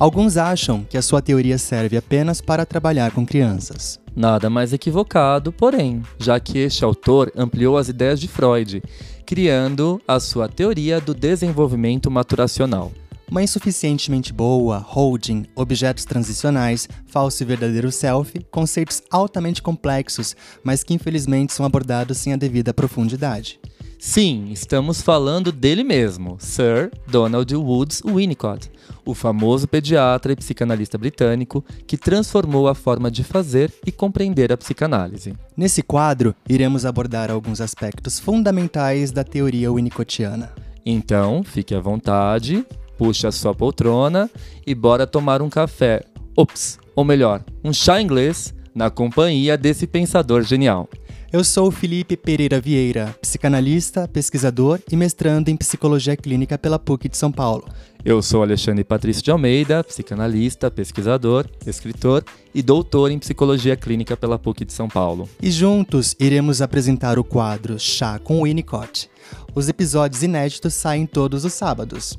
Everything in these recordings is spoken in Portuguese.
Alguns acham que a sua teoria serve apenas para trabalhar com crianças. Nada mais equivocado, porém, já que este autor ampliou as ideias de Freud, criando a sua teoria do desenvolvimento maturacional. Uma insuficientemente boa, holding, objetos transicionais, falso e verdadeiro self, conceitos altamente complexos, mas que infelizmente são abordados sem a devida profundidade. Sim, estamos falando dele mesmo, Sir Donald Woods Winnicott, o famoso pediatra e psicanalista britânico que transformou a forma de fazer e compreender a psicanálise. Nesse quadro, iremos abordar alguns aspectos fundamentais da teoria winnicottiana. Então, fique à vontade, puxe a sua poltrona e bora tomar um café. Ops, ou melhor, um chá inglês na companhia desse pensador genial. Eu sou o Felipe Pereira Vieira, psicanalista, pesquisador e mestrando em psicologia clínica pela PUC de São Paulo. Eu sou Alexandre Patrício de Almeida, psicanalista, pesquisador, escritor e doutor em psicologia clínica pela PUC de São Paulo. E juntos iremos apresentar o quadro Chá com Winnicott. Os episódios inéditos saem todos os sábados.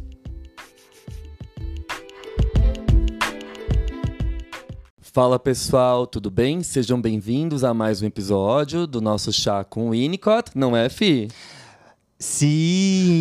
Fala pessoal, tudo bem? Sejam bem-vindos a mais um episódio do nosso chá com o Winnicott, não é, Fi? Sim!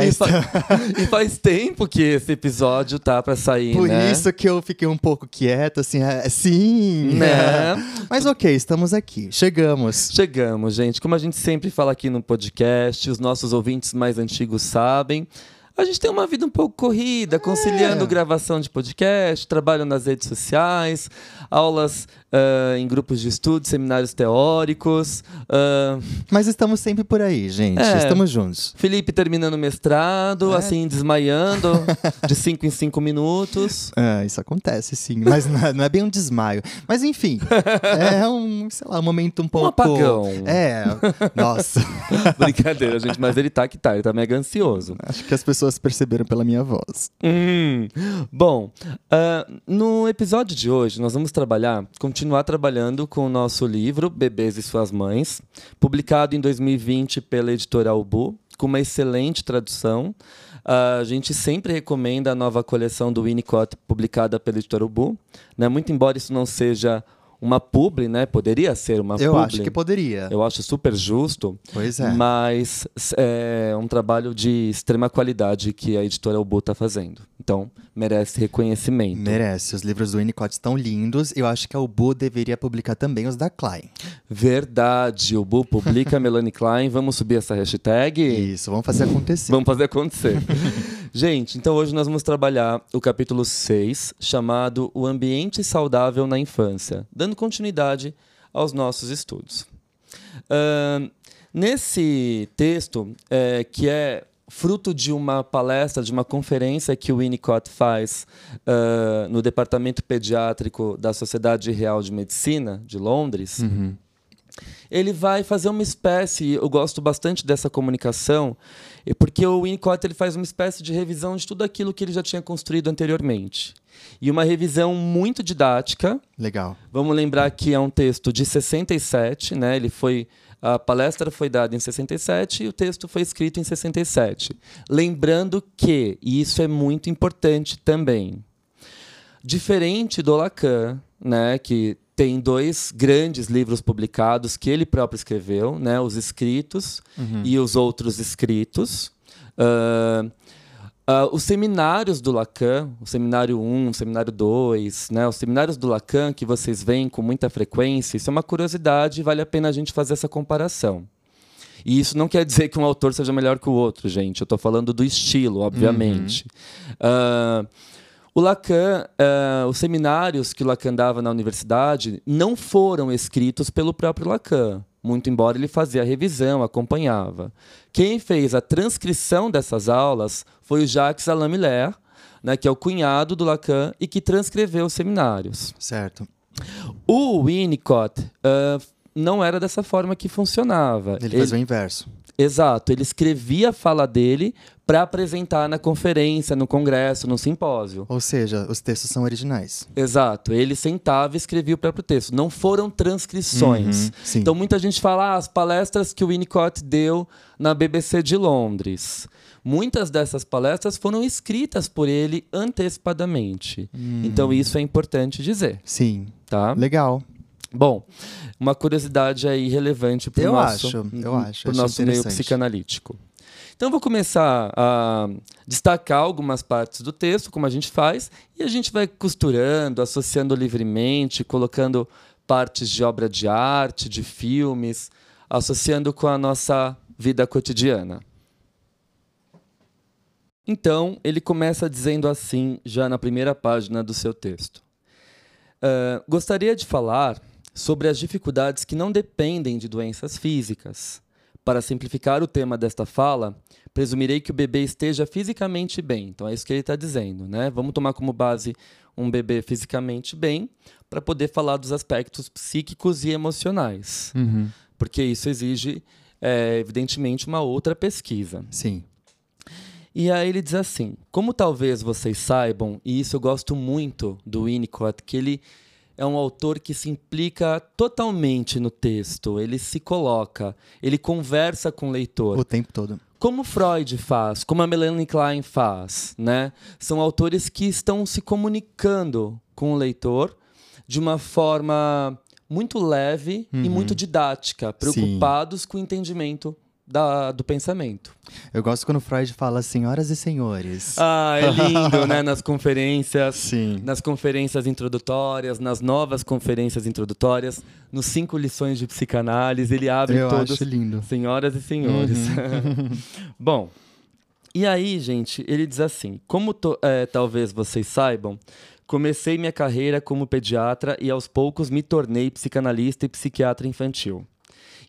É, e, fa e, faz tempo que esse episódio tá para sair, Por né? isso que eu fiquei um pouco quieto, assim, é, sim! Né? Mas ok, estamos aqui, chegamos. Chegamos, gente. Como a gente sempre fala aqui no podcast, os nossos ouvintes mais antigos sabem, a gente tem uma vida um pouco corrida, conciliando é. gravação de podcast, trabalho nas redes sociais, aulas uh, em grupos de estudo, seminários teóricos. Uh... Mas estamos sempre por aí, gente. É. Estamos juntos. Felipe terminando o mestrado, é. assim, desmaiando, de cinco em cinco minutos. É, isso acontece, sim. Mas não é, bem um desmaio. Mas enfim, é um, sei lá, um momento um pouco. Um apagão. É, nossa. Brincadeira, gente, mas ele tá que tá, ele tá mega ansioso. Acho que as pessoas perceberam pela minha voz. Hum. Bom, uh, no episódio de hoje, nós vamos trabalhar, continuar trabalhando com o nosso livro Bebês e Suas Mães, publicado em 2020 pela editora Ubu, com uma excelente tradução. Uh, a gente sempre recomenda a nova coleção do Winnicott, publicada pela editora Ubu. Né? Muito embora isso não seja uma publi, né? Poderia ser uma Eu publi. acho que poderia. Eu acho super justo. Pois é. Mas é um trabalho de extrema qualidade que a editora Ubu está fazendo. Então, merece reconhecimento. Merece. Os livros do Winnicott estão lindos. Eu acho que a Ubu deveria publicar também os da Klein. Verdade. Ubu publica Melanie Klein. Vamos subir essa hashtag? Isso, vamos fazer acontecer. vamos fazer acontecer. Gente, então hoje nós vamos trabalhar o capítulo 6, chamado O Ambiente Saudável na Infância, dando continuidade aos nossos estudos. Uh, nesse texto, é, que é fruto de uma palestra, de uma conferência que o Winnicott faz uh, no Departamento Pediátrico da Sociedade Real de Medicina de Londres, uhum. ele vai fazer uma espécie, eu gosto bastante dessa comunicação, porque o Winnicott ele faz uma espécie de revisão de tudo aquilo que ele já tinha construído anteriormente. E uma revisão muito didática. Legal. Vamos lembrar que é um texto de 67, né? Ele foi a palestra foi dada em 67 e o texto foi escrito em 67. Lembrando que, e isso é muito importante também, diferente do Lacan, né, que tem dois grandes livros publicados que ele próprio escreveu, né, os escritos uhum. e os outros escritos. Uh, Uh, os seminários do Lacan, o seminário 1, o seminário 2, né, os seminários do Lacan que vocês veem com muita frequência, isso é uma curiosidade e vale a pena a gente fazer essa comparação. E isso não quer dizer que um autor seja melhor que o outro, gente. Eu estou falando do estilo, obviamente. Uhum. Uh, o Lacan, uh, os seminários que o Lacan dava na universidade não foram escritos pelo próprio Lacan muito embora ele fazia a revisão, acompanhava. Quem fez a transcrição dessas aulas foi o Jacques Alain Miller, né, que é o cunhado do Lacan e que transcreveu os seminários. Certo. O Winnicott uh, não era dessa forma que funcionava. Ele, ele fazia o inverso. Exato, ele escrevia a fala dele para apresentar na conferência, no congresso, no simpósio. Ou seja, os textos são originais. Exato, ele sentava e escrevia o próprio texto. Não foram transcrições. Uhum, então muita gente fala ah, as palestras que o Winnicott deu na BBC de Londres. muitas dessas palestras foram escritas por ele antecipadamente. Hum. Então isso é importante dizer, Sim. tá? Legal. Bom, uma curiosidade aí relevante para o nosso, acho, eu acho, pro acho nosso meio psicanalítico. Então eu vou começar a destacar algumas partes do texto, como a gente faz, e a gente vai costurando, associando livremente, colocando partes de obra de arte, de filmes, associando com a nossa vida cotidiana. Então, ele começa dizendo assim, já na primeira página do seu texto. Ah, gostaria de falar sobre as dificuldades que não dependem de doenças físicas. Para simplificar o tema desta fala, presumirei que o bebê esteja fisicamente bem. Então é isso que ele está dizendo, né? Vamos tomar como base um bebê fisicamente bem para poder falar dos aspectos psíquicos e emocionais, Uhum. porque isso exige, é, evidentemente, uma outra pesquisa. Sim. E aí ele diz assim: como talvez vocês saibam, e isso eu gosto muito do Winnicott, que ele é um autor que se implica totalmente no texto, ele se coloca, ele conversa com o leitor. O tempo todo. Como Freud faz, como a Melanie Klein faz, né? São autores que estão se comunicando com o leitor de uma forma muito leve e muito didática, preocupados com o entendimento da- do pensamento. Eu gosto quando Freud fala senhoras e senhores. Ah, é lindo, né? Nas conferências, Sim. nas conferências introdutórias, nas novas conferências introdutórias, nos cinco lições de psicanálise, ele abre Eu todos. acho lindo. Senhoras e senhores. Bom, e aí, gente, ele diz assim: como é, talvez vocês saibam, comecei minha carreira como pediatra e aos poucos me tornei psicanalista e psiquiatra infantil.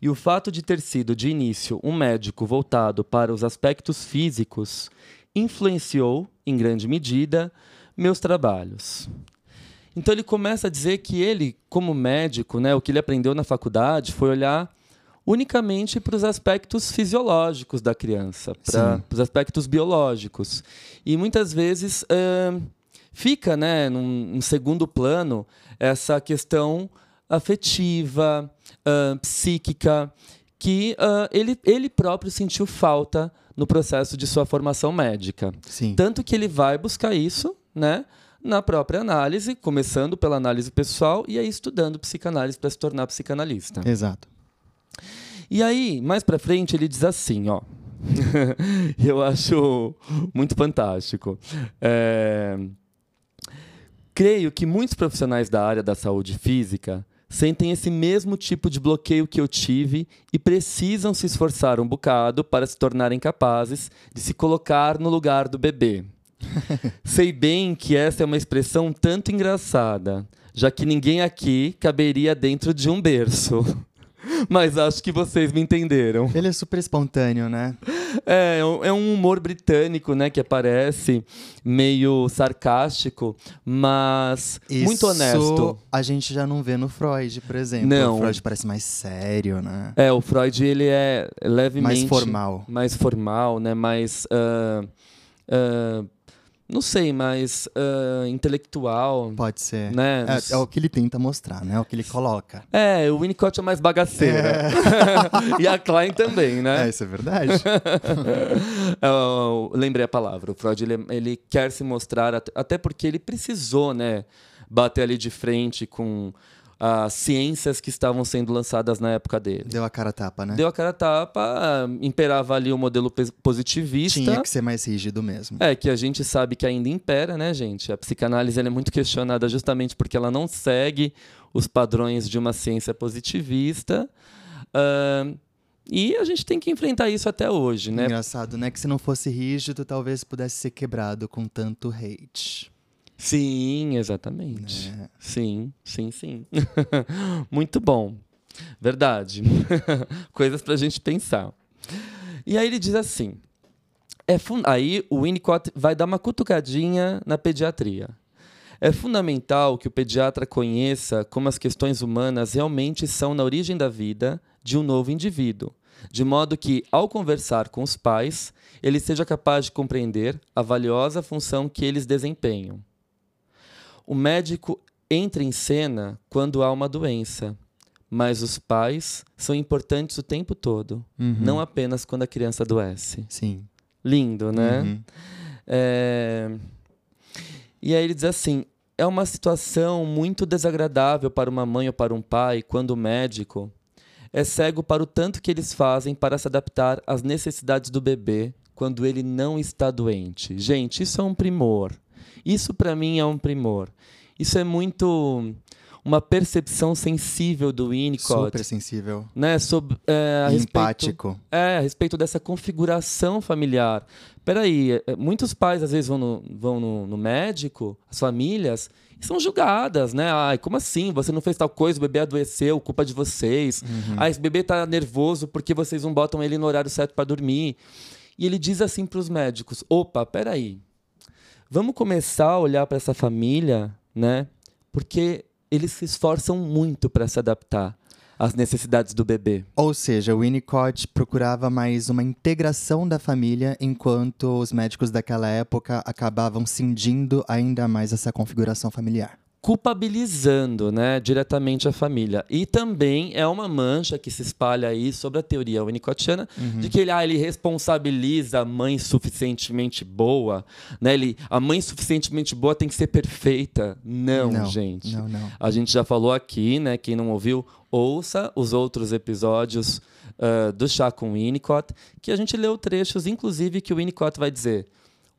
E o fato de ter sido, de início, um médico voltado para os aspectos físicos influenciou, em grande medida, meus trabalhos. Então ele começa a dizer que ele, como médico, né, o que ele aprendeu na faculdade foi olhar unicamente para os aspectos fisiológicos da criança, para os aspectos biológicos. E muitas vezes fica né, num, num segundo plano essa questão afetiva, psíquica, que ah, ele, ele próprio sentiu falta no processo de sua formação médica. Sim. Tanto que ele vai buscar isso, né? Na própria análise, começando pela análise pessoal e aí estudando psicanálise para se tornar psicanalista. Exato. E aí, mais para frente, ele diz assim, ó. Eu acho muito fantástico. É, Creio que muitos profissionais da área da saúde física sentem esse mesmo tipo de bloqueio que eu tive e precisam se esforçar um bocado para se tornarem capazes de se colocar no lugar do bebê. Sei bem que essa é uma expressão tanto engraçada, já que ninguém aqui caberia dentro de um berço. Mas acho que vocês me entenderam. Ele é super espontâneo, né? É, é um- é um humor britânico, né, que aparece meio sarcástico, mas muito Isso honesto. A gente já não vê no Freud, por exemplo. Não. O Freud parece mais sério, né? É, o Freud ele é levemente Mais formal. mais formal, né, mais ah, ah, não sei, mais ah, intelectual, Pode ser. né? É, é o que ele tenta mostrar, né? É o que ele coloca. É, o Winnicott é mais bagaceira. e a Klein também, né? É, isso é verdade. Eu lembrei a palavra. O Freud ele, ele quer se mostrar, at- até porque ele precisou né, bater ali de frente com as ciências que estavam sendo lançadas na época dele. Deu a cara a tapa, né? Deu a cara a tapa, imperava ali o modelo positivista. Tinha que ser mais rígido mesmo. É, que a gente sabe que ainda impera, né, gente? A psicanálise é muito questionada justamente porque ela não segue os padrões de uma ciência positivista. Ahn, e a gente tem que enfrentar isso até hoje, né? Engraçado, né? Que se não fosse rígido, talvez pudesse ser quebrado com tanto hate. Sim, exatamente. né? Sim, sim, sim. Muito bom. Verdade. Coisas pra gente pensar. E aí ele diz assim: é aí o Winnicott vai dar uma cutucadinha na pediatria. É fundamental que o pediatra conheça como as questões humanas realmente são na origem da vida de um novo indivíduo, de modo que, ao conversar com os pais, ele seja capaz de compreender a valiosa função que eles desempenham. O médico entra em cena quando há uma doença, mas os pais são importantes o tempo todo, Uhum. não apenas quando a criança adoece. Sim. Lindo, né? Uhum. É... E aí ele diz assim: é uma situação muito desagradável para uma mãe ou para um pai quando o médico é cego para o tanto que eles fazem para se adaptar às necessidades do bebê quando ele não está doente. Gente, isso é um primor. Isso para mim é um primor. Isso é muito uma percepção sensível do Winnicott. Super sensível. Né, sobre, é, a Empático. Respeito, é, a respeito dessa configuração familiar. Peraí, é, muitos pais às vezes vão no, vão no, no médico, as famílias, e são julgadas, né? Ai, como assim? Você não fez tal coisa, o bebê adoeceu, culpa de vocês. Uhum. Ah, esse bebê está nervoso porque vocês não botam ele no horário certo para dormir. E ele diz assim para os médicos: opa, peraí, vamos começar a olhar para essa família, né? Porque eles se esforçam muito para se adaptar às necessidades do bebê. Ou seja, o Winnicott procurava mais uma integração da família, enquanto os médicos daquela época acabavam cindindo ainda mais essa configuração familiar culpabilizando né, diretamente a família. E também é uma mancha que se espalha aí sobre a teoria winnicottiana uhum. de que ele, ah, ele responsabiliza a mãe suficientemente boa. Né? Ele, a mãe suficientemente boa tem que ser perfeita. Não, não gente. Não, não. A gente já falou aqui, né? Quem não ouviu, ouça os outros episódios uh, do Chá com Winnicott, que a gente leu trechos, inclusive, que o Winnicott vai dizer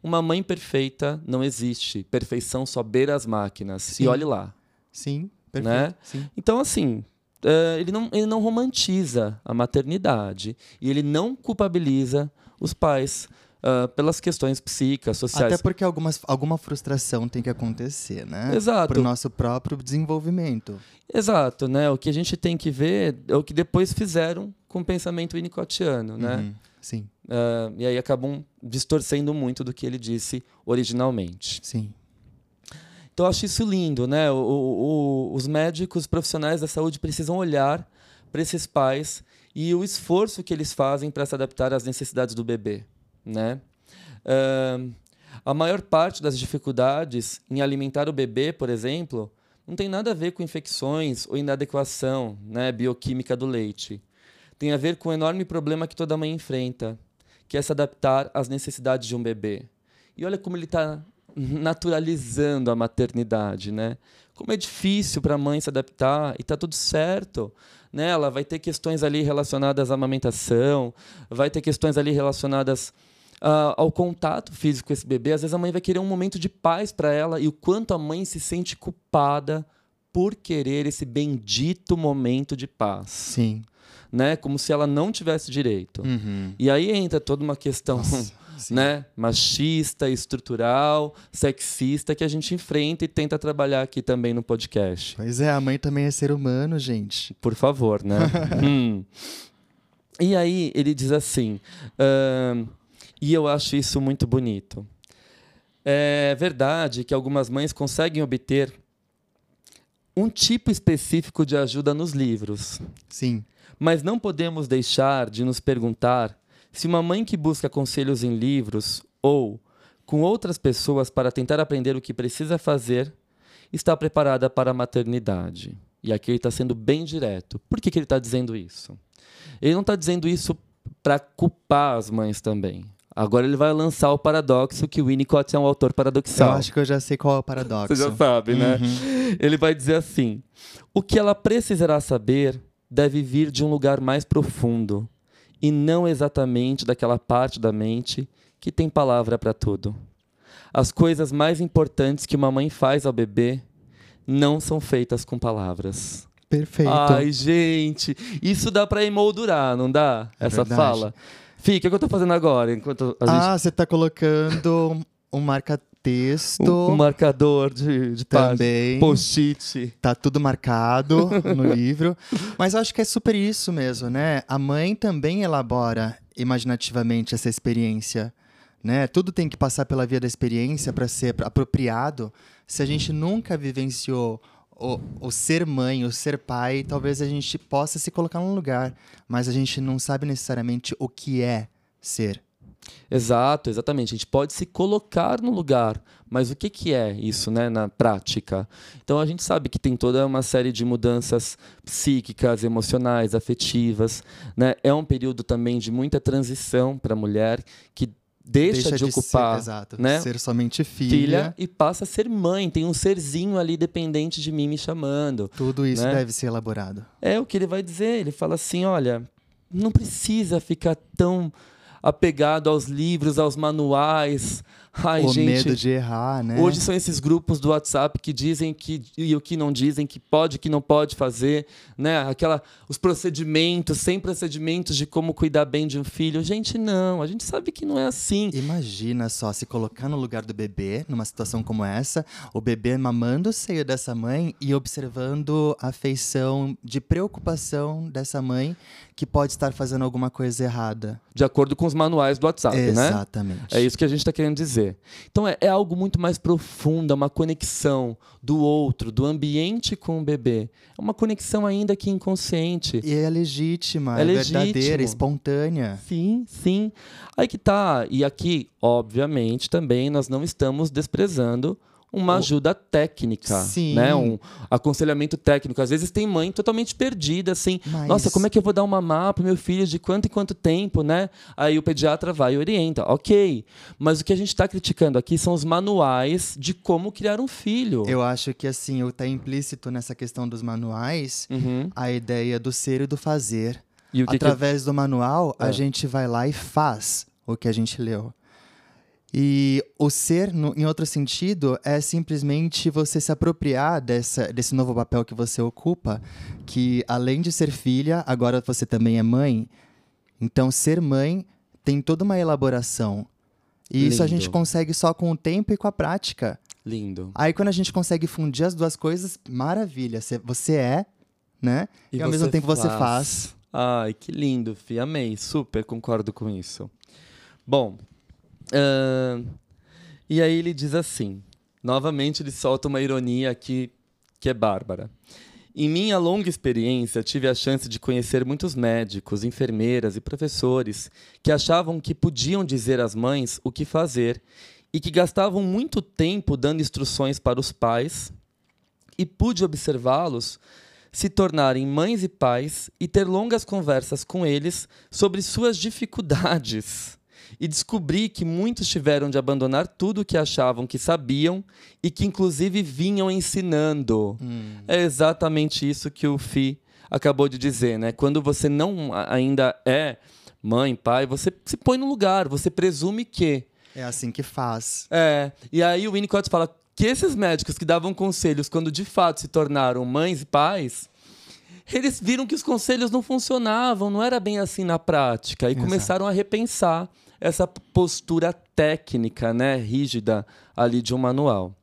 uma mãe perfeita não existe. Perfeição só beira as máquinas. Sim. E olhe lá. Sim, perfeito. Né? Sim. Então, assim, uh, ele, não, ele não romantiza a maternidade e ele não culpabiliza os pais Uh, pelas questões psíquicas, sociais. Até porque algumas, alguma frustração tem que acontecer, né? Exato. Para o nosso próprio desenvolvimento. Exato, né? O que a gente tem que ver é o que depois fizeram com o pensamento winnicottiano, né? Uhum. Sim. Uh, e aí acabam distorcendo muito do que ele disse originalmente. Sim. Então eu acho isso lindo, né? O, o, os médicos profissionais da saúde precisam olhar para esses pais e o esforço que eles fazem para se adaptar às necessidades do bebê, né? Uh, a maior parte das dificuldades em alimentar o bebê, por exemplo, não tem nada a ver com infecções ou inadequação né, bioquímica do leite tem a ver com o enorme problema que toda mãe enfrenta, que é se adaptar às necessidades de um bebê. E olha como ele está naturalizando a maternidade, né? Como é difícil para a mãe se adaptar e está tudo certo. Né? Ela vai ter questões ali relacionadas à amamentação, vai ter questões ali relacionadas uh, ao contato físico com esse bebê. Às vezes a mãe vai querer um momento de paz para ela e o quanto a mãe se sente culpada por querer esse bendito momento de paz. Sim né? Como se ela não tivesse direito. Uhum. E aí entra toda uma questão. né, machista, estrutural, sexista que a gente enfrenta e tenta trabalhar aqui também no podcast. Pois é, a mãe também é ser humano, gente. Por favor, né? hum. E aí ele diz assim, uh, e eu acho isso muito bonito. É verdade que algumas mães conseguem obter um tipo específico de ajuda nos livros. Sim. Mas não podemos deixar de nos perguntar se uma mãe que busca conselhos em livros ou com outras pessoas para tentar aprender o que precisa fazer está preparada para a maternidade. E aqui ele está sendo bem direto. Por que, que ele está dizendo isso? Ele não está dizendo isso para culpar as mães também. Agora ele vai lançar o paradoxo que o Winnicott é um autor paradoxal. Eu acho que eu já sei qual é o paradoxo. Você já sabe, né? Uhum. Ele vai dizer assim: o que ela precisará saber deve vir de um lugar mais profundo e não exatamente daquela parte da mente que tem palavra para tudo. As coisas mais importantes que uma mãe faz ao bebê não são feitas com palavras. Perfeito. Ai, gente, isso dá para emoldurar, não dá? É Essa verdade. fala. Fih, o que, é que eu tô fazendo agora? Enquanto ah, gente... você tá colocando um marca texto. Um, um marcador de, de também. Post-it. Tá tudo marcado no livro. Mas eu acho que é super isso mesmo, né? A mãe também elabora imaginativamente essa experiência. Né? Tudo tem que passar pela via da experiência para ser apropriado. Se a gente nunca vivenciou o, o, ser mãe, o ser pai, talvez a gente possa se colocar num lugar, mas a gente não sabe necessariamente o que é ser. Exato, exatamente. A gente pode se colocar no lugar, mas o que, que é isso né, na prática? Então a gente sabe que tem toda uma série de mudanças psíquicas, emocionais, afetivas. Né? É um período também de muita transição para a mulher que deixa, de, ocupar, ser, exato, né? ser somente filha. filha e passa a ser mãe. Tem um serzinho ali dependente de mim me chamando. Tudo isso né? deve ser elaborado. É o que ele vai dizer. Ele fala assim: olha, não precisa ficar tão apegado aos livros, aos manuais. Ai, o gente, medo de errar, né? Hoje são esses grupos do WhatsApp que dizem que e o que não dizem, que pode, que não pode fazer, né? Aquela, os procedimentos, sem procedimentos de como cuidar bem de um filho. Gente, não, a gente sabe que não é assim. Imagina só se colocar no lugar do bebê, numa situação como essa, o bebê mamando o seio dessa mãe e observando a feição de preocupação dessa mãe que pode estar fazendo alguma coisa errada. De acordo com os manuais do WhatsApp, né? Exatamente. É isso que a gente está querendo dizer. Então é, é, algo muito mais profundo, é uma conexão do outro, do ambiente com o bebê. É uma conexão ainda que inconsciente. E é legítima, é, é legítimo. verdadeira, espontânea. Sim, sim. Aí que tá. E aqui, obviamente, também nós não estamos desprezando uma ajuda técnica, Sim. né? Um aconselhamento técnico. Às vezes tem mãe totalmente perdida, assim. Mas... Nossa, como é que eu vou dar uma mapa pro meu filho de quanto em quanto tempo, né? Aí o pediatra vai e orienta. Ok. Mas o que a gente está criticando aqui são os manuais de como criar um filho. Eu acho que, assim, está implícito nessa questão dos manuais uhum. a ideia do ser e do fazer. E o que Através que... do manual, é. a gente vai lá e faz o que a gente leu. E o ser, no, em outro sentido, é simplesmente você se apropriar dessa, desse novo papel que você ocupa, que além de ser filha, agora você também é mãe. Então, ser mãe tem toda uma elaboração. E Lindo. isso a gente consegue só com o tempo e com a prática. Lindo. Aí, quando a gente consegue fundir as duas coisas, maravilha. Você é, né? E, e ao mesmo tempo você faz. Ai, que lindo, Fi. Amei. Super concordo com isso. Bom, Uh, e aí ele diz assim, novamente ele solta uma ironia aqui que é bárbara. Em minha longa experiência, tive a chance de conhecer muitos médicos, enfermeiras e professores que achavam que podiam dizer às mães o que fazer e que gastavam muito tempo dando instruções para os pais, e pude observá-los se tornarem mães e pais e ter longas conversas com eles sobre suas dificuldades e descobri que muitos tiveram de abandonar tudo o que achavam que sabiam e que inclusive vinham ensinando. Hum. É exatamente isso que o Fi acabou de dizer, né? Quando você não ainda é mãe, pai, você se põe no lugar, você presume que é assim que faz. É. E aí o Winnicott fala que esses médicos que davam conselhos quando de fato se tornaram mães e pais, eles viram que os conselhos não funcionavam, não era bem assim na prática e Exato. começaram a repensar essa postura técnica, né, rígida ali de um manual.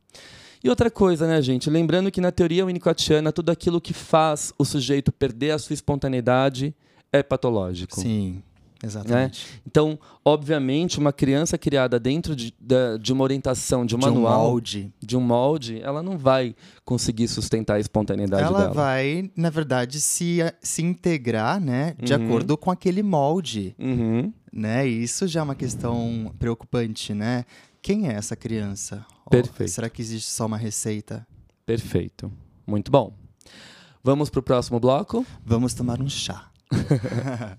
E outra coisa, né, gente? Lembrando que na teoria winnicottiana, tudo aquilo que faz o sujeito perder a sua espontaneidade é patológico. Sim, exatamente. Né? Então, obviamente, uma criança criada dentro de, de, uma orientação, de um de manual, um molde. de um molde, ela não vai conseguir sustentar a espontaneidade ela dela. vai, na verdade, se, se integrar, né, de Uhum. acordo com aquele molde, Uhum. né? E isso já é uma questão preocupante, né? Quem é essa criança? Perfeito. será que existe só uma receita? Perfeito. Muito bom. Vamos para o próximo bloco? Vamos tomar um chá.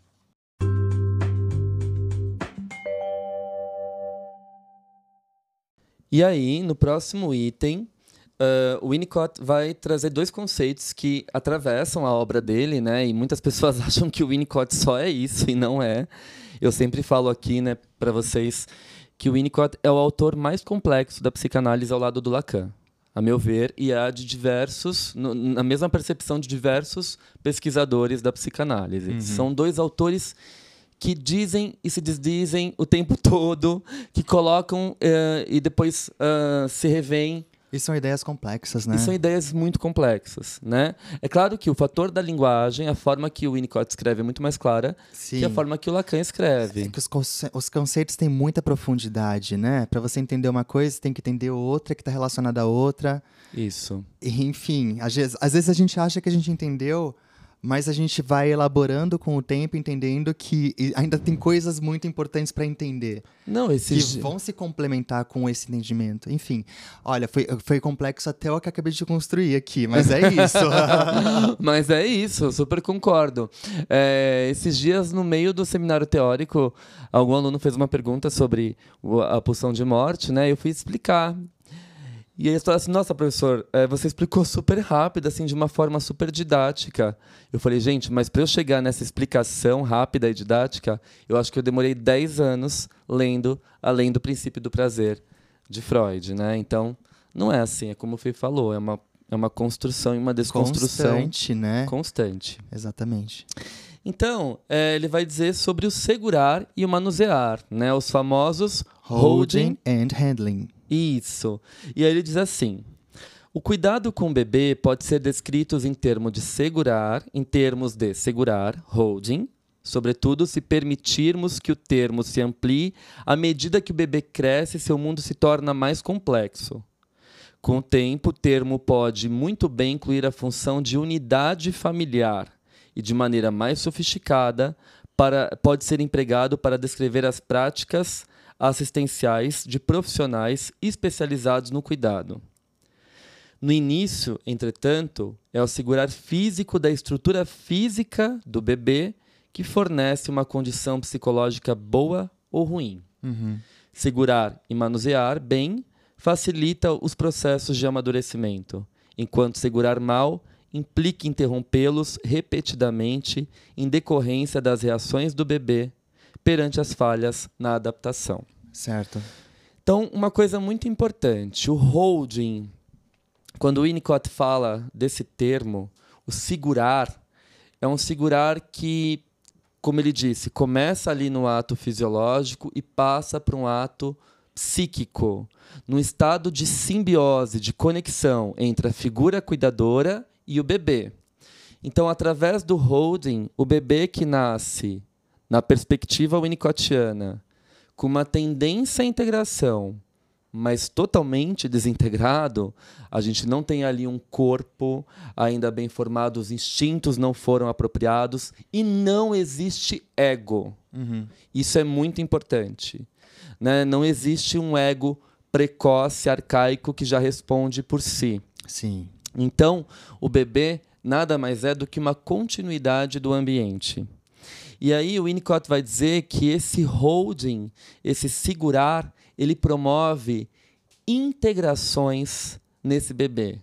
E aí, no próximo item, uh, o Winnicott vai trazer dois conceitos que atravessam a obra dele, né? E muitas pessoas acham que o Winnicott só é isso e não é. Eu sempre falo aqui, né, para vocês, que o Winnicott é o autor mais complexo da psicanálise ao lado do Lacan, a meu ver, e a de diversos, no, na mesma percepção de diversos pesquisadores da psicanálise. Uhum. São dois autores que dizem e se desdizem o tempo todo, que colocam eh, e depois ah, se revêem. E são ideias complexas, né? E são ideias muito complexas, né? É claro que o fator da linguagem, a forma que o Winnicott escreve é muito mais clara Sim. que a forma que o Lacan É escreve. que os, conce- os conceitos têm muita profundidade, né? Para você entender uma coisa, tem que entender outra que está relacionada a outra. Isso. E, enfim, às vezes, às vezes a gente acha que a gente entendeu, mas a gente vai elaborando com o tempo, entendendo que ainda tem coisas muito importantes para entender. Não, esses que vão se complementar com esse entendimento. Enfim, olha, foi, foi complexo até o que acabei de construir aqui, mas é isso. mas é isso, super concordo. É, esses dias, no meio do seminário teórico, algum aluno fez uma pergunta sobre a pulsão de morte, né? Eu fui explicar e eles falaram assim: Nossa, professor, é, você explicou super rápido, assim, de uma forma super didática. Eu falei: Gente, mas para eu chegar nessa explicação rápida e didática, eu acho que eu demorei 10 anos lendo Além do Princípio do Prazer, de Freud, né? Então, não é assim, é como o Fê falou, é uma, é uma construção e uma desconstrução. Constante, né? Constante. Exatamente. Então, é, ele vai dizer sobre o segurar e o manusear, né? Os famosos holding, holding and handling. Isso. E aí ele diz assim: o cuidado com o bebê pode ser descrito em termos de segurar, em termos de segurar, holding, sobretudo se permitirmos que o termo se amplie à medida que o bebê cresce e seu mundo se torna mais complexo. Com o tempo, o termo pode muito bem incluir a função de unidade familiar e, de maneira mais sofisticada, para, pode ser empregado para descrever as práticas assistenciais de profissionais especializados no cuidado. No início, entretanto, é o segurar físico da estrutura física do bebê que fornece uma condição psicológica boa ou ruim. Uhum. Segurar e manusear bem facilita os processos de amadurecimento, enquanto segurar mal implica interrompê-los repetidamente em decorrência das reações do bebê perante as falhas na adaptação. Certo. Então, uma coisa muito importante, o holding, quando o Winnicott fala desse termo, o segurar, é um segurar que, como ele disse, começa ali no ato fisiológico e passa para um ato psíquico, num estado de simbiose, de conexão entre a figura cuidadora e o bebê. Então, através do holding, o bebê que nasce na perspectiva winnicottiana, com uma tendência à integração, mas totalmente desintegrado, a gente não tem ali um corpo ainda bem formado, os instintos não foram apropriados e não existe ego. Uhum. Isso é muito importante. Né? Não existe um ego precoce, arcaico, que já responde por si. Sim. Então, o bebê nada mais é do que uma continuidade do ambiente. E aí o Winnicott vai dizer que esse holding, esse segurar, ele promove integrações nesse bebê.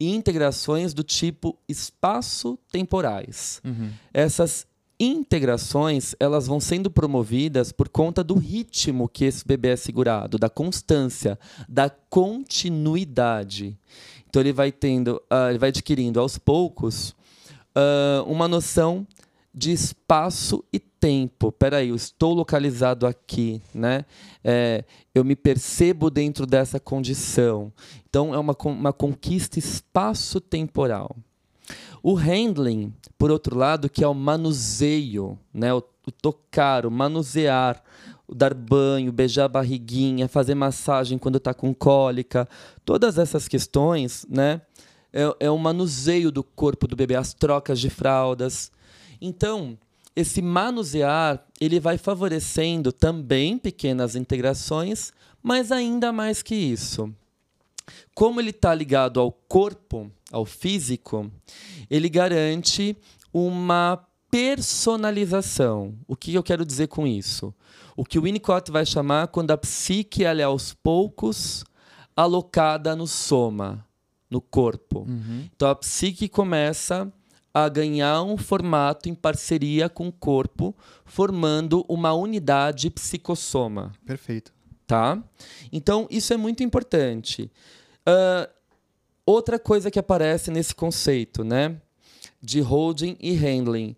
integrações do tipo espaço-temporais. Uhum. Essas integrações elas vão sendo promovidas por conta do ritmo que esse bebê é segurado, da constância, da continuidade. Então ele vai tendo, uh, ele vai adquirindo aos poucos uh, uma noção de espaço e tempo. Peraí, eu estou localizado aqui, né? É, eu me percebo dentro dessa condição. Então, é uma, uma conquista espaço-temporal. O handling, por outro lado, que é o manuseio, né? o, o tocar, o manusear, o dar banho, beijar a barriguinha, fazer massagem quando está com cólica, todas essas questões, né? É, é o manuseio do corpo do bebê, as trocas de fraldas. Então, esse manusear, ele vai favorecendo também pequenas integrações, mas ainda mais que isso. Como ele está ligado ao corpo, ao físico, ele garante uma personalização. O que eu quero dizer com isso? O que o Winnicott vai chamar quando a psique ela é aos poucos alocada no soma, no corpo. Uhum. Então a psique começa a ganhar um formato em parceria com o corpo, formando uma unidade psicossoma. Perfeito. Tá? Então, isso é muito importante. Uh, outra coisa que aparece nesse conceito, né? De holding e handling,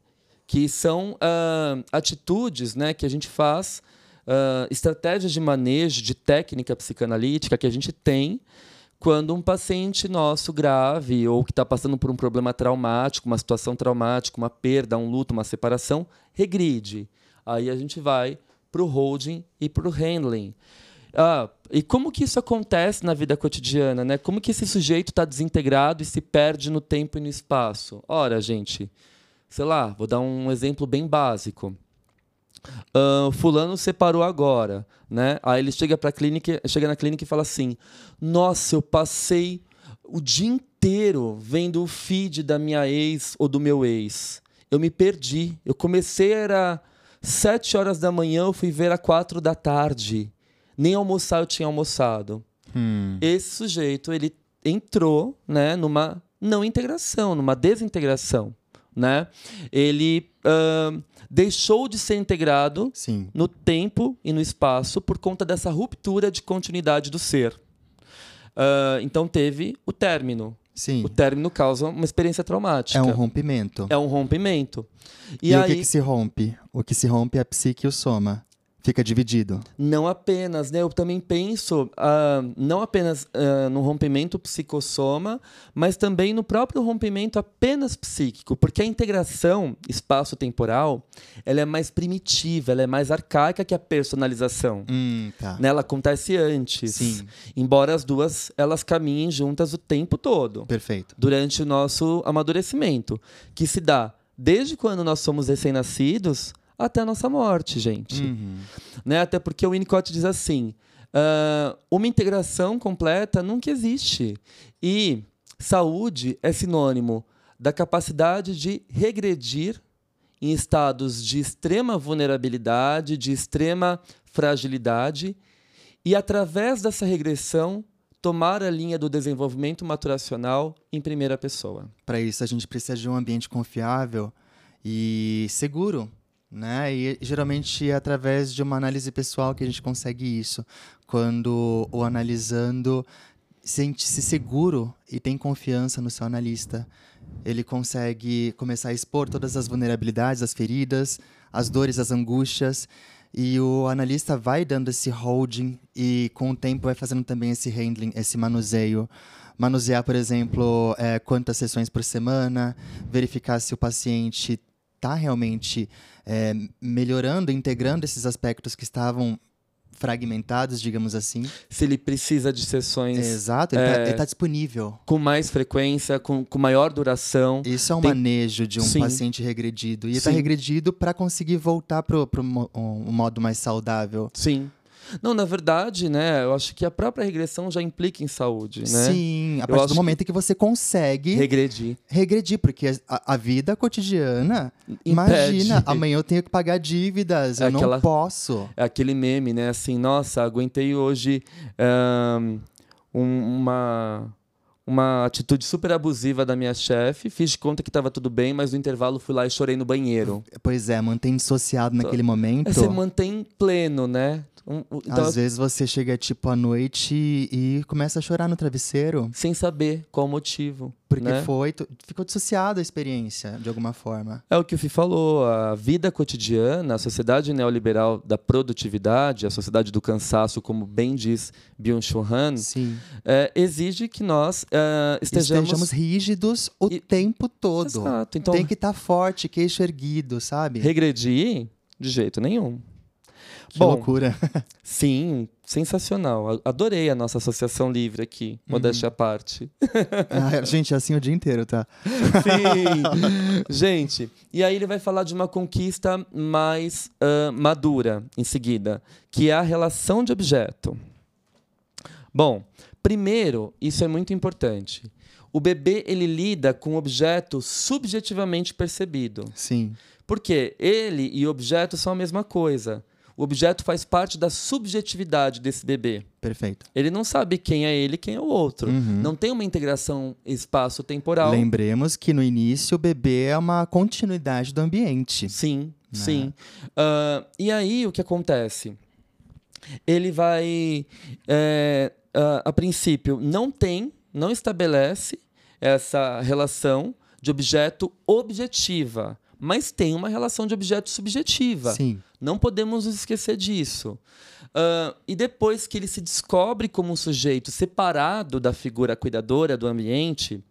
que são uh, atitudes né, que a gente faz, uh, estratégias de manejo, de técnica psicanalítica que a gente tem quando um paciente nosso grave ou que está passando por um problema traumático, uma situação traumática, uma perda, um luto, uma separação, regride. Aí a gente vai para o holding e para o handling. Ah, e como que isso acontece na vida cotidiana? Né? Como que esse sujeito está desintegrado e se perde no tempo e no espaço? Ora, gente, sei lá, vou dar um exemplo bem básico. Uh, fulano separou agora, né? Aí ele chega para clínica, chega na clínica e fala assim: "Nossa, eu passei o dia inteiro vendo o feed da minha ex ou do meu ex. Eu me perdi. Eu comecei era sete horas da manhã, eu fui ver às quatro da tarde. Nem almoçar eu tinha almoçado. Hum. Esse sujeito ele entrou, né, numa não integração, numa desintegração, né? Ele uh, deixou de ser integrado Sim. no tempo e no espaço por conta dessa ruptura de continuidade do ser. Uh, então teve o término. Sim. O término causa uma experiência traumática. É um rompimento. É um rompimento. E, E, aí, o que, que se rompe? O que se rompe é a psique e o soma. Fica dividido. não apenas, né? Eu também penso ah, não apenas ah, no rompimento psicossoma, mas também no próprio rompimento apenas psíquico, porque a integração espaço-temporal ela é mais primitiva, ela é mais arcaica que a personalização. Hum, tá. Né? Ela acontece antes. Sim. Embora as duas elas caminhem juntas o tempo todo. Perfeito. durante o nosso amadurecimento, que se dá desde quando nós somos recém-nascidos até a nossa morte, gente. Uhum. Né? Até porque o Winnicott diz assim: ah, uma integração completa nunca existe. E saúde é sinônimo da capacidade de regredir em estados de extrema vulnerabilidade, de extrema fragilidade, e através dessa regressão tomar a linha do desenvolvimento maturacional em primeira pessoa. Para isso, a gente precisa de um ambiente confiável e seguro. Né? E geralmente é através de uma análise pessoal que a gente consegue isso. Quando o analisando sente-se seguro e tem confiança no seu analista, ele consegue começar a expor todas as vulnerabilidades, as feridas, as dores, as angústias. E o analista vai dando esse holding e com o tempo vai fazendo também esse handling, esse manuseio. Manusear, por exemplo, é, quantas sessões por semana, verificar se o paciente está realmente é, melhorando, integrando esses aspectos que estavam fragmentados, digamos assim. Se ele precisa de sessões Exato, ele é, está disponível. com mais frequência, com, com maior duração. Isso é um Tem- manejo de um Sim. paciente regredido. E está regredido para conseguir voltar para um modo mais saudável. Sim. Não, na verdade, né, eu acho que a própria regressão já implica em saúde, né? Sim, a partir do momento que você consegue Regredir. regredir, porque a, a vida cotidiana, Impede. imagina, amanhã eu tenho que pagar dívidas, É eu não aquela- posso. É aquele meme, né? Assim, nossa, aguentei hoje um- uma, uma atitude super abusiva da minha chefe, fiz de conta que estava tudo bem, mas no intervalo fui lá e chorei no banheiro. Pois é, mantém dissociado naquele momento. É, você mantém pleno, né? Então, Às vezes você chega tipo à noite e, começa a chorar no travesseiro. sem saber qual o motivo. Porque né? foi, tu- ficou dissociado a experiência, de alguma forma. É o que o Fih falou, a vida cotidiana, a sociedade neoliberal da produtividade, a sociedade do cansaço, como bem diz Byung-Chul Han, é, exige que nós é, estejamos... Estejamos rígidos o E- tempo todo. Exato, então Tem que estar forte, queixo erguido, sabe? regredir de jeito nenhum. Que Bom, loucura. sim, sensacional. Adorei a nossa associação livre aqui, modéstia à parte. Ah, gente, é assim o dia inteiro, tá? Sim. Gente, e aí ele vai falar de uma conquista mais ah, madura em seguida, que é a relação de objeto. Bom, primeiro, isso é muito importante. O bebê ele lida com o objeto subjetivamente percebido. Sim. Porque ele e o objeto são a mesma coisa. O objeto faz parte da subjetividade desse bebê. Perfeito. Ele não sabe quem é ele e quem é o outro. Uhum. Não tem uma integração espaço-temporal. Lembremos que no início o bebê é uma continuidade do ambiente. Sim, Né? sim. Ah, e aí o que acontece? Ele vai, é, ah, a princípio, não tem, não estabelece essa relação de objeto objetiva, mas tem uma relação de objeto subjetiva. Sim. Não podemos nos esquecer disso. Ah, e depois que ele se descobre como um sujeito separado da figura cuidadora do ambiente,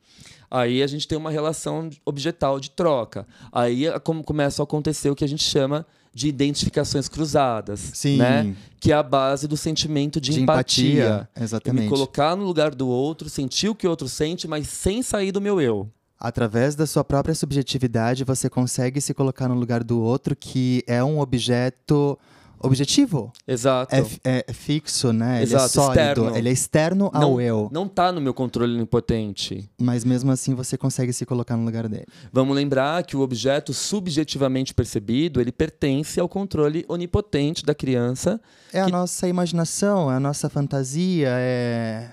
aí a gente tem uma relação objetal de troca. Aí é como começa a acontecer o que a gente chama de identificações cruzadas, Sim. né? Que é a base do sentimento de, De empatia. empatia, Eu me exatamente. colocar no lugar do outro, sentir o que o outro sente, mas sem sair do meu eu. Através da sua própria subjetividade, você consegue se colocar no lugar do outro, que é um objeto objetivo. Exato. É, é- é fixo, né? ele é Exato, sólido. externo. Ele é externo ao não, eu. não tá no meu controle onipotente. Mas mesmo assim você consegue se colocar no lugar dele. Vamos lembrar que o objeto subjetivamente percebido, ele pertence ao controle onipotente da criança. É a Que- nossa imaginação, é a nossa fantasia, é.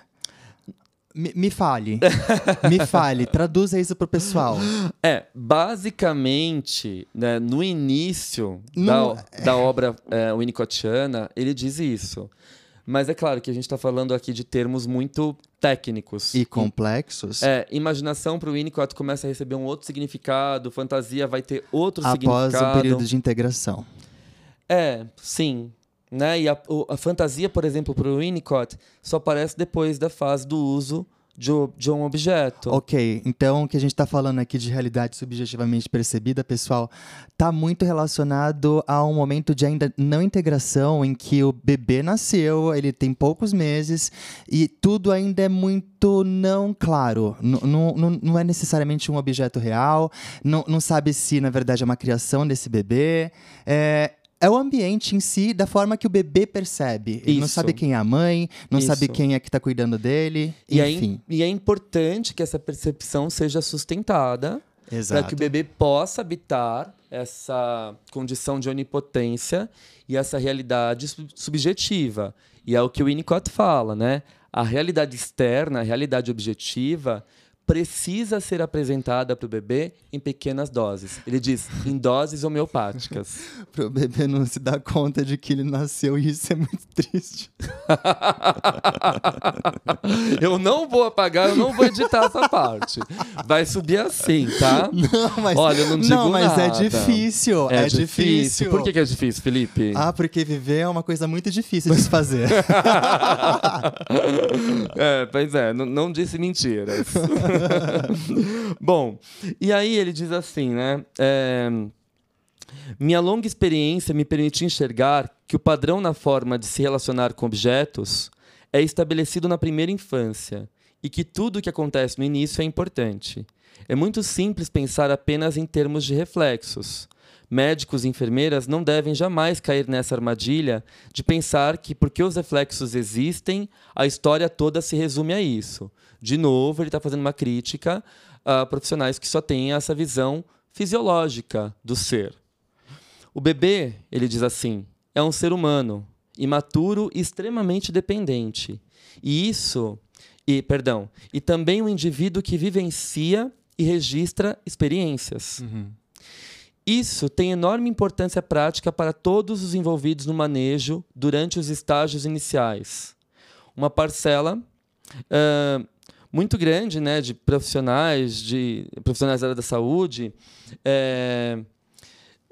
Me, me fale. me fale. Traduza isso pro pessoal. É, basicamente, né, no início No- da, da obra é, winnicottiana, ele diz isso. Mas é claro que a gente está falando aqui de termos muito técnicos. E complexos. É, imaginação para o Winnicott começa a receber um outro significado, fantasia vai ter outro após significado. o período de integração. É, sim. Né? E a, a fantasia, por exemplo, para o Winnicott, só aparece depois da fase do uso de, de um objeto. Ok, então o que a gente está falando aqui de realidade subjetivamente percebida, pessoal, tá muito relacionado a um momento de ainda não integração em que o bebê nasceu, ele tem poucos meses e tudo ainda é muito não claro. N- n- n- não é necessariamente um objeto real, não, não sabe se na verdade é uma criação desse bebê. É, é o ambiente em si, da forma que o bebê percebe. Ele não Isso. sabe quem é a mãe, não sabe Isso. quem é que está cuidando dele, E é, enfim. im- e é importante que essa percepção seja sustentada para que o bebê possa habitar essa condição de onipotência e essa realidade sub- subjetiva. E é o que o Winnicott fala, né? A realidade externa, a realidade objetiva, precisa ser apresentada para o bebê em pequenas doses. Ele diz, em doses homeopáticas. Pro bebê não se dar conta de que ele nasceu e isso é muito triste. eu não vou apagar, eu não vou editar essa parte. Vai subir assim, tá? Não, mas, Olha, eu não digo mas é nada. difícil. É, difícil. Por que, que é difícil, Felipe? Ah, porque viver é uma coisa muito difícil de se fazer. É, pois é, não, não disse mentiras. Bom, e aí ele diz assim, né? é, Minha longa experiência me permitiu enxergar que o padrão na forma de se relacionar com objetos é estabelecido na primeira infância e que tudo o que acontece no início é importante. É muito simples pensar apenas em termos de reflexos. Médicos e enfermeiras não devem jamais cair nessa armadilha de pensar que, porque os reflexos existem, a história toda se resume a isso. De novo, ele está fazendo uma crítica a profissionais que só têm essa visão fisiológica do ser. O bebê, ele diz assim, é um ser humano, imaturo e extremamente dependente. E isso, e perdão, e também um indivíduo que vivencia e registra experiências. Isso tem enorme importância prática para todos os envolvidos no manejo durante os estágios iniciais. Uma parcela ah, muito grande né, de profissionais, de profissionais da área da saúde, eh,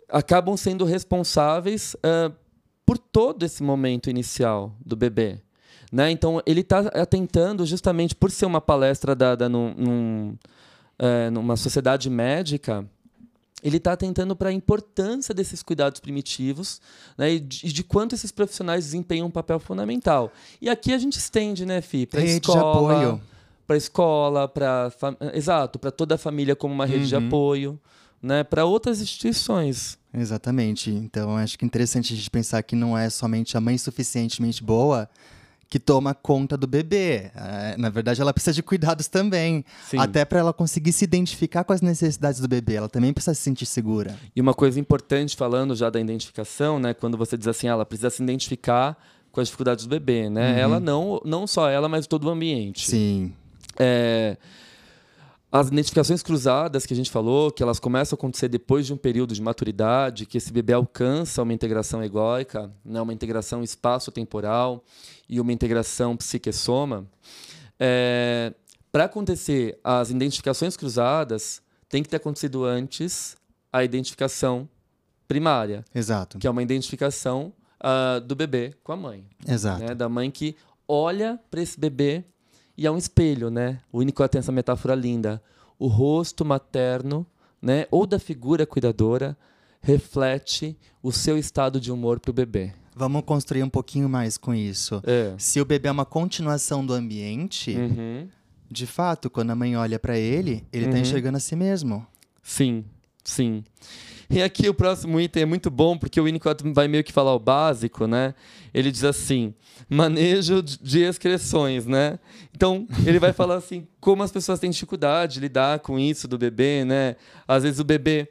acabam sendo responsáveis ah, por todo esse momento inicial do bebê. Né? Então, ele está atentando, justamente por ser uma palestra dada num, num, eh, numa sociedade médica, ele está atentando para a importância desses cuidados primitivos né, e, de, e de quanto esses profissionais desempenham um papel fundamental. E aqui a gente estende, né, Fi? Para de escola, apoio. Para escola, para exato, para toda a família como uma rede de Uhum. apoio, né, para outras instituições. Exatamente. Então, acho que é interessante a gente pensar que não é somente a mãe suficientemente boa que toma conta do bebê. É, na verdade, ela precisa de cuidados também. Sim. Até para ela conseguir se identificar com as necessidades do bebê. Ela também precisa se sentir segura. E uma coisa importante, falando já da identificação, né? Quando você diz assim, ah, ela precisa se identificar com as dificuldades do bebê, né? Ela não, não só ela, mas todo o ambiente. Sim. É, as identificações cruzadas que a gente falou, que elas começam a acontecer depois de um período de maturidade, que esse bebê alcança uma integração egóica, né, uma integração espaço-temporal e uma integração psique-soma. É, Para acontecer as identificações cruzadas, tem que ter acontecido antes a identificação primária, Exato. que é uma identificação ah, do bebê com a mãe Exato. né? Da mãe que olha para esse bebê e é um espelho, né? O Winnicott tem essa metáfora linda. O rosto materno, né? Ou da figura cuidadora reflete o seu estado de humor para o bebê. Vamos construir um pouquinho mais com isso. É. Se o bebê é uma continuação do ambiente, Uhum. De fato, quando a mãe olha para ele, ele tá Uhum. enxergando a si mesmo. Sim, sim. E aqui o próximo item é muito bom, porque o Winnicott vai meio que falar o básico, né? Ele diz assim, manejo de- excreções, né? Então, ele vai falar assim, como as pessoas têm dificuldade de lidar com isso do bebê, né? Às vezes o bebê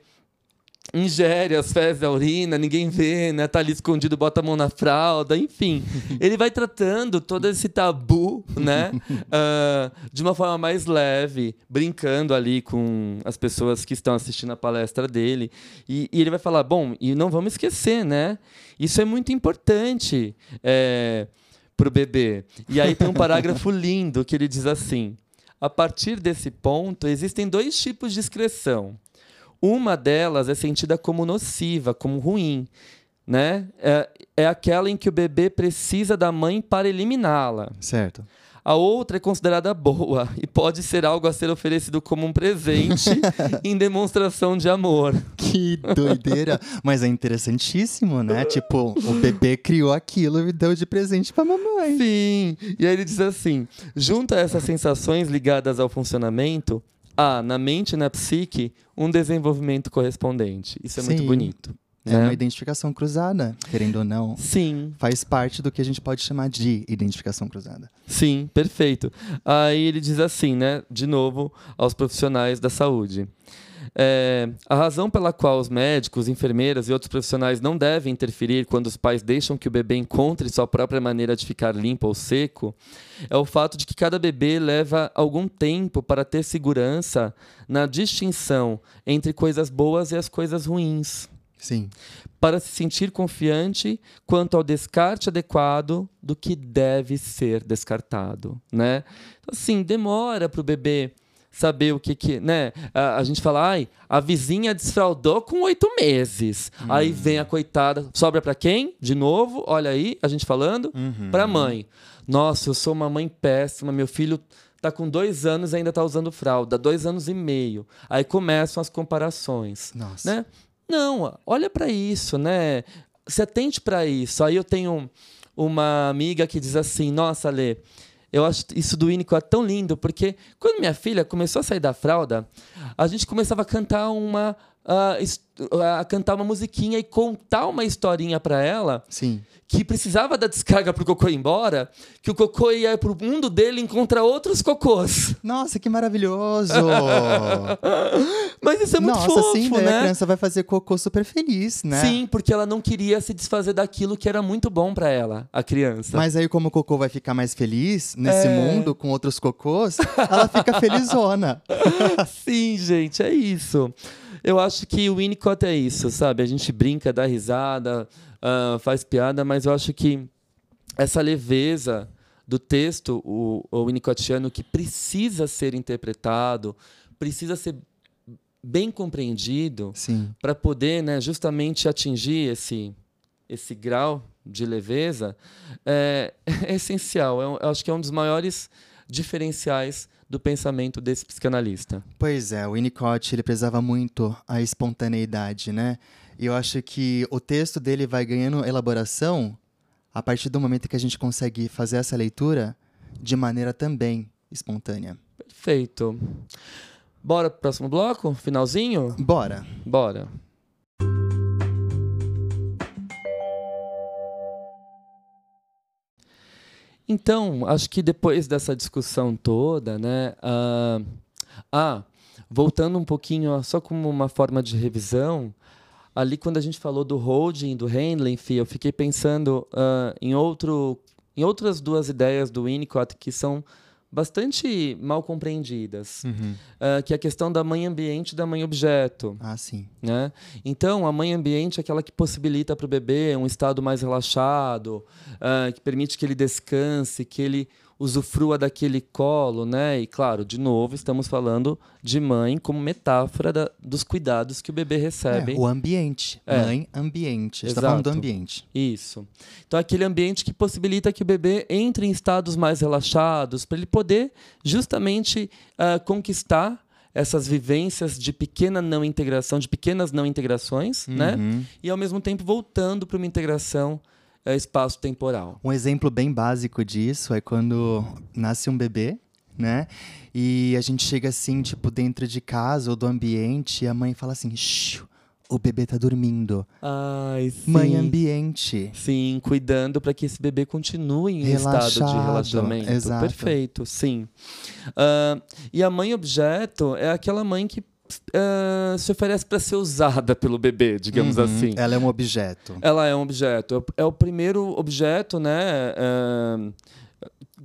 ingere as fezes da urina, ninguém vê, né? Tá ali escondido, bota a mão na fralda, enfim. Ele vai tratando todo esse tabu, né? ah, de uma forma mais leve, brincando ali com as pessoas que estão assistindo a palestra dele. E, e ele vai falar, bom, e não vamos esquecer, né? Isso é muito importante é, pro bebê. E aí tem um parágrafo lindo que ele diz assim, a partir desse ponto, existem dois tipos de excreção. Uma delas é sentida como nociva, como ruim, né? É, é aquela em que o bebê precisa da mãe para eliminá-la. Certo. A outra é considerada boa e pode ser algo a ser oferecido como um presente em demonstração de amor. Que doideira. Mas é interessantíssimo, né? Tipo, o bebê criou aquilo e deu de presente pra mamãe. Sim. E aí ele diz assim: junto a essas sensações ligadas ao funcionamento, há na mente e na psique um desenvolvimento correspondente. Isso é muito Sim. bonito. É né? uma identificação cruzada, querendo ou não. Sim, Faz parte do que a gente pode chamar de identificação cruzada. Sim, perfeito. Aí ele diz assim, né? De novo, aos profissionais da saúde. É, a razão pela qual os médicos, enfermeiras e outros profissionais não devem interferir quando os pais deixam que o bebê encontre sua própria maneira de ficar limpo ou seco é o fato de que cada bebê leva algum tempo para ter segurança na distinção entre coisas boas e as coisas ruins Sim. para se sentir confiante quanto ao descarte adequado do que deve ser descartado, né? Então, assim, demora para o bebê saber o que que, né? A, a gente fala, ai, a vizinha desfraldou com oito meses. Aí vem a coitada, sobra para quem? De novo, olha aí, a gente falando, para a mãe. Nossa, eu sou uma mãe péssima, meu filho tá com dois anos e ainda tá usando fralda, dois anos e meio. Aí começam as comparações Nossa. né? Não, olha para isso, né? Se atente para isso. Aí eu tenho uma amiga que diz assim: Nossa, Lê, eu acho isso do Winnicott tão lindo, porque quando minha filha começou a sair da fralda, a gente começava a cantar uma. A cantar uma musiquinha e contar uma historinha para ela Sim. que precisava da descarga pro cocô ir embora, que o cocô ia pro mundo dele encontrar outros cocôs. Nossa, que maravilhoso! Mas isso é muito Nossa, fofo, sim, daí né? a criança vai fazer cocô super feliz, né? Sim, porque ela não queria se desfazer daquilo que era muito bom pra ela, a criança. Mas aí, como o cocô vai ficar mais feliz nesse É. mundo com outros cocôs, ela fica felizona. Sim, gente, é isso. Eu acho que o Winnicott é isso, sabe? A gente brinca, dá risada, ah, faz piada, mas eu acho que essa leveza do texto, o, o Winnicottiano, que precisa ser interpretado, precisa ser bem compreendido, para poder né, justamente atingir esse, esse grau de leveza é, é essencial. É um- eu acho que é um dos maiores diferenciais do pensamento desse psicanalista. Pois é, o Winnicott ele prezava muito a espontaneidade, né? E eu acho que o texto dele vai ganhando elaboração a partir do momento que a gente consegue fazer essa leitura de maneira também espontânea. Perfeito. Bora pro próximo bloco? Finalzinho? Bora! Bora. Então, acho que depois dessa discussão toda, né? ah, ah, voltando um pouquinho, só como uma forma de revisão, ali quando a gente falou do holding, do handling, eu fiquei pensando ah, em, outro, em outras duas ideias do Winnicott que são bastante mal compreendidas, ah, que é a questão da mãe ambiente e da mãe objeto. Ah, sim. Né? Então, a mãe ambiente é aquela que possibilita para o bebê um estado mais relaxado, ah, que permite que ele descanse, que ele usufrua daquele colo, né? E claro, de novo, estamos falando de mãe como metáfora da- dos cuidados que o bebê recebe. É, o ambiente. É. Mãe, ambiente. A gente tá falando do ambiente. Isso. Então, aquele ambiente que possibilita que o bebê entre em estados mais relaxados, para ele poder justamente ah, conquistar essas vivências de pequena não integração, de pequenas não integrações, né? Uhum. E ao mesmo tempo voltando para uma integração eh, espaço-temporal. Um exemplo bem básico disso é quando nasce um bebê, né? E a gente chega assim, tipo, dentro de casa ou do ambiente, e a mãe fala assim: Shh, o bebê tá dormindo. Ai, sim. Mãe ambiente. Sim, cuidando para que esse bebê continue em Relaxado, estado de relaxamento. exato. Perfeito, sim. Ah, e a mãe objeto é aquela mãe que ah, se oferece para ser usada pelo bebê, digamos Uhum, assim. Ela é um objeto. Ela é um objeto. É o primeiro objeto, né? ah,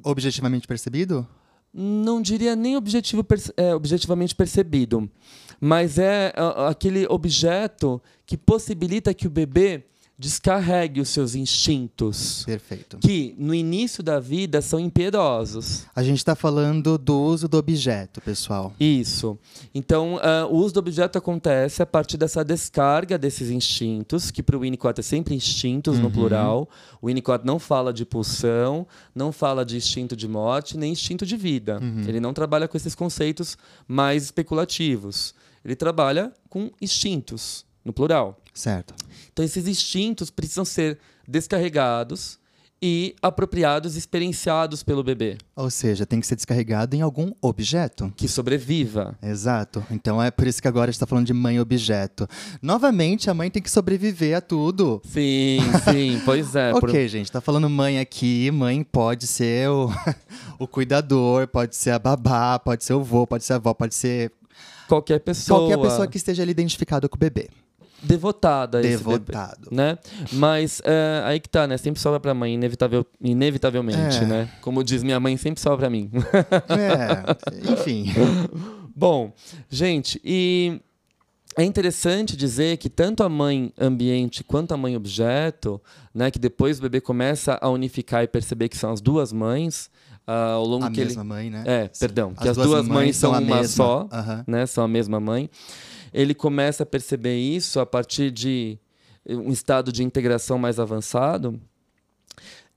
Objetivamente percebido? não diria nem objetivo perce- é, objetivamente percebido, mas é a- aquele objeto que possibilita que o bebê descarregue os seus instintos, Perfeito. que no início da vida são impiedosos. A gente tá falando do uso do objeto, pessoal. Isso. Então, ah, o uso do objeto acontece a partir dessa descarga desses instintos, que para o Winnicott é sempre instintos no plural. O Winnicott não fala de pulsão, não fala de instinto de morte, nem instinto de vida. Ele não trabalha com esses conceitos mais especulativos. Ele trabalha com instintos, no plural. Certo. Então, esses instintos precisam ser descarregados e apropriados, experienciados pelo bebê, Ou seja, tem que ser descarregado em algum objeto. que sobreviva. Exato. Então é por isso que agora a gente tá falando de mãe objeto. Novamente, a mãe tem que sobreviver a tudo. Sim, sim, pois é. por- ok, gente, tá falando mãe aqui. Mãe pode ser o, o cuidador, pode ser a babá, pode ser o vô, pode ser a avó, pode ser Qualquer pessoa. qualquer pessoa que esteja ali identificada com o bebê. Devotada Devotado. bebê, né? Mas é, aí que tá, né? Sempre sobra pra mãe, inevitavel, inevitavelmente, É. né? Como diz minha mãe, sempre sobra pra mim. É, enfim. Bom, gente, e é interessante dizer que tanto a mãe ambiente quanto a mãe objeto, né, que depois o bebê começa a unificar e perceber que são as duas mães, ah, ao longo A que ele mesma mãe, né? É, perdão, que as, duas duas mães são a uma mesma. só, Aham. né? São a mesma mãe. Ele começa a perceber isso a partir de um estado de integração mais avançado.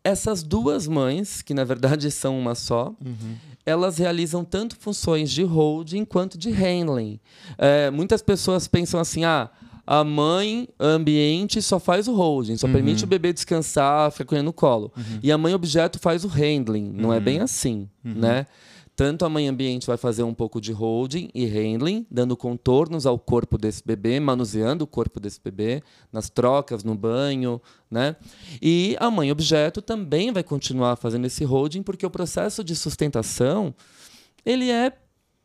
Essas duas mães, que na verdade são uma só, Uhum. elas realizam tanto funções de holding quanto de handling. É, muitas pessoas pensam assim, ah, a mãe ambiente só faz o holding, só permite o bebê descansar, ficar com ele no colo. E a mãe objeto faz o handling. Não é bem assim, né? Tanto a mãe ambiente vai fazer um pouco de holding e handling, dando contornos ao corpo desse bebê, manuseando o corpo desse bebê, nas trocas, no banho, né? E a mãe objeto também vai continuar fazendo esse holding, porque o processo de sustentação, ele é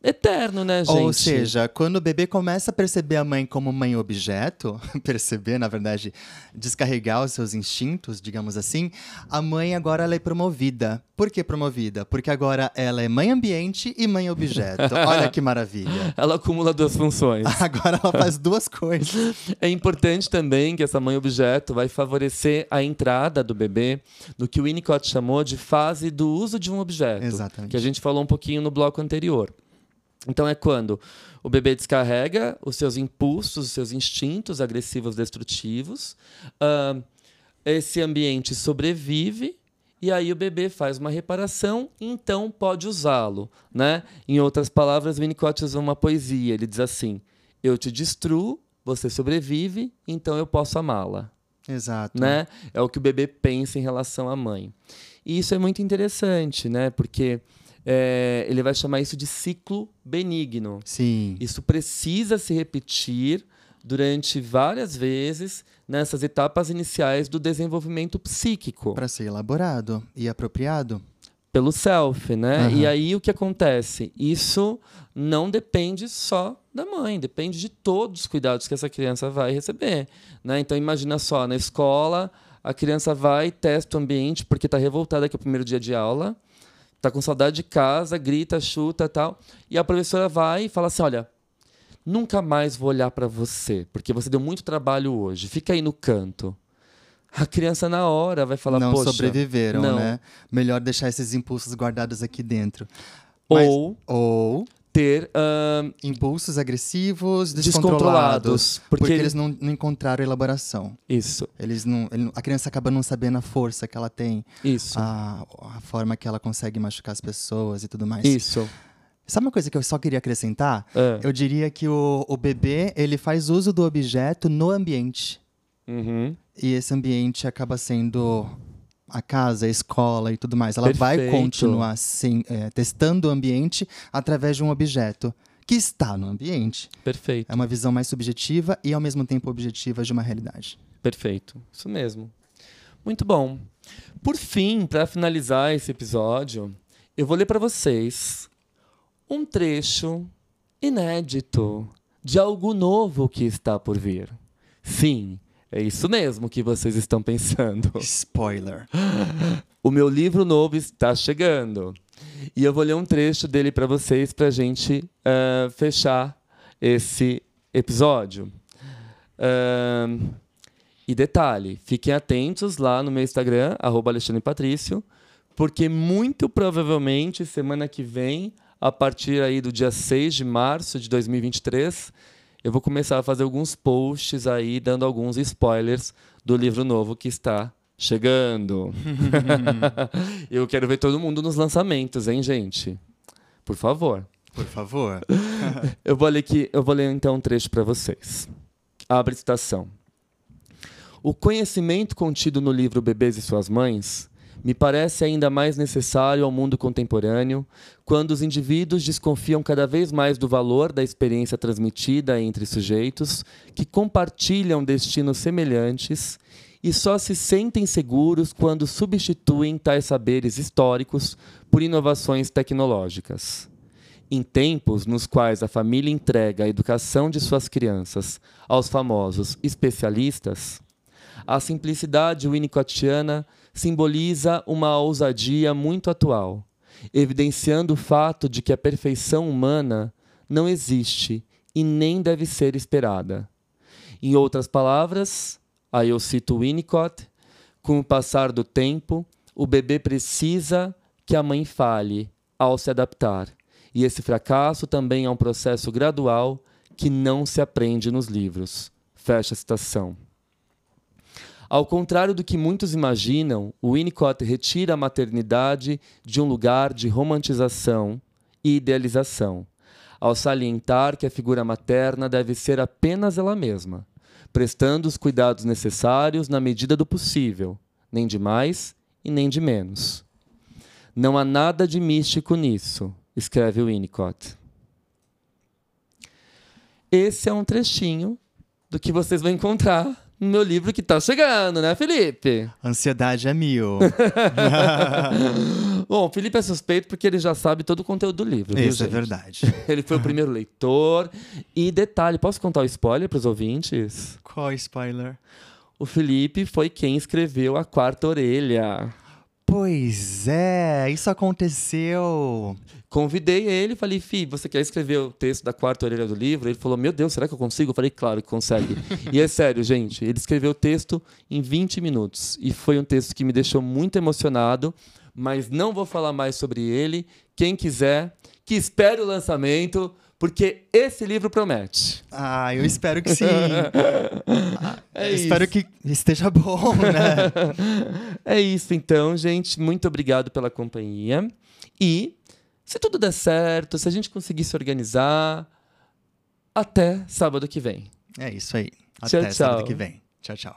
eterno, né, gente? Ou seja, quando o bebê começa a perceber a mãe como mãe objeto, perceber, na verdade, descarregar os seus instintos, digamos assim, a mãe agora ela é promovida. Por que promovida? Porque agora ela é mãe ambiente e mãe objeto. Olha que maravilha. Ela acumula duas funções. Agora ela faz duas coisas. É importante também que essa mãe objeto vai favorecer a entrada do bebê no que o Winnicott chamou de fase do uso de um objeto. Exatamente. Que a gente falou um pouquinho no bloco anterior. Então é quando o bebê descarrega os seus impulsos, os seus instintos agressivos destrutivos, ah, esse ambiente sobrevive e aí o bebê faz uma reparação então pode usá-lo, né? Em outras palavras, Winnicott usa uma poesia. Ele diz assim: Eu te destruo, você sobrevive, então eu posso amá-la Exato. né? É o que o bebê pensa em relação à mãe. E isso é muito interessante, né? Porque é, ele vai chamar isso de ciclo benigno. Sim. Isso precisa se repetir durante várias vezes nessas etapas iniciais do desenvolvimento psíquico Para ser elaborado e apropriado. pelo self, né? Aham. E aí o que acontece? Isso não depende só da mãe, depende de todos os cuidados que essa criança vai receber, né? Então imagina só, na escola, a criança vai, testa o ambiente porque está revoltada que é o primeiro dia de aula, tá com saudade de casa, grita, chuta, tal, e a professora vai e fala assim, olha, nunca mais vou olhar para você, porque você deu muito trabalho hoje. Fica aí no canto. A criança na hora vai falar, não poxa, sobreviveram, não. né? Melhor deixar esses impulsos guardados aqui dentro. Mas- ou Ou ter ahn, impulsos agressivos, Descontrolados, descontrolados. porque Porque, ele- eles não, não encontraram elaboração. isso, Eles não, ele a criança acaba não sabendo a força que ela tem, isso, a, a forma que ela consegue machucar as pessoas e tudo mais. isso. Sabe uma coisa que eu só queria acrescentar? É. Eu diria que o, o bebê ele faz uso do objeto no ambiente. Uhum. E esse ambiente acaba sendo a casa, a escola e tudo mais. Ela vai Perfeito. continuar sim, é, testando o ambiente através de um objeto que está no ambiente. Perfeito. É uma visão mais subjetiva e, ao mesmo tempo, objetiva de uma realidade. Perfeito. Isso mesmo. Muito bom. Por fim, para finalizar esse episódio, eu vou ler para vocês um trecho inédito de algo novo que está por vir. Sim, é isso mesmo que vocês estão pensando. Spoiler. O meu livro novo está chegando. E eu vou ler um trecho dele para vocês para a gente ah, fechar esse episódio. Ahn, e detalhe, fiquem atentos lá no meu Instagram, arroba Alexandre Patrício, porque muito provavelmente semana que vem, a partir aí do dia 6 de março de 2023, eu vou começar a fazer alguns posts aí, dando alguns spoilers do livro novo que está chegando. eu quero ver todo mundo nos lançamentos, hein, gente? Por favor. Por favor. Eu vou ler aqui, eu vou ler então um trecho para vocês. Abre citação. O conhecimento contido no livro Bebês e Suas Mães me parece ainda mais necessário ao mundo contemporâneo, quando os indivíduos desconfiam cada vez mais do valor da experiência transmitida entre sujeitos que compartilham destinos semelhantes e só se sentem seguros quando substituem tais saberes históricos por inovações tecnológicas. Em tempos nos quais a família entrega a educação de suas crianças aos famosos especialistas, a simplicidade winnicottiana simboliza uma ousadia muito atual, evidenciando o fato de que a perfeição humana não existe e nem deve ser esperada. Em outras palavras, aí eu cito Winnicott, com o passar do tempo, o bebê precisa que a mãe fale ao se adaptar. E esse fracasso também é um processo gradual que não se aprende nos livros. Fecha a citação. Ao contrário do que muitos imaginam, o Winnicott retira a maternidade de um lugar de romantização e idealização, ao salientar que a figura materna deve ser apenas ela mesma, prestando os cuidados necessários na medida do possível, nem de mais e nem de menos. Não há nada de místico nisso, escreve Winnicott. Esse é um trechinho do que vocês vão encontrar no meu livro que está chegando, né, Felipe? Ansiedade é mil. Bom, o Felipe é suspeito porque ele já sabe todo o conteúdo do livro. viu, Isso é gente? verdade. Ele foi o primeiro leitor. E detalhe, posso contar o spoiler para os ouvintes? Qual spoiler? O Felipe foi quem escreveu A Quarta Orelha. Pois é, isso aconteceu. Convidei ele, falei, Fi, você quer escrever o texto da quarta orelha do livro? Ele falou, meu Deus, será que eu consigo? Eu falei, claro que consegue. e é sério, gente, ele escreveu o texto em 20 minutos. E foi um texto que me deixou muito emocionado, mas não vou falar mais sobre ele. Quem quiser, que espere o lançamento, porque esse livro promete. Ah, eu espero que sim. Ah, É eu espero que esteja bom, né? É isso, então, gente. Muito obrigado pela companhia. E, se tudo der certo, se a gente conseguir se organizar, até sábado que vem. É isso aí. Até tchau, tchau. sábado que vem. Tchau, tchau.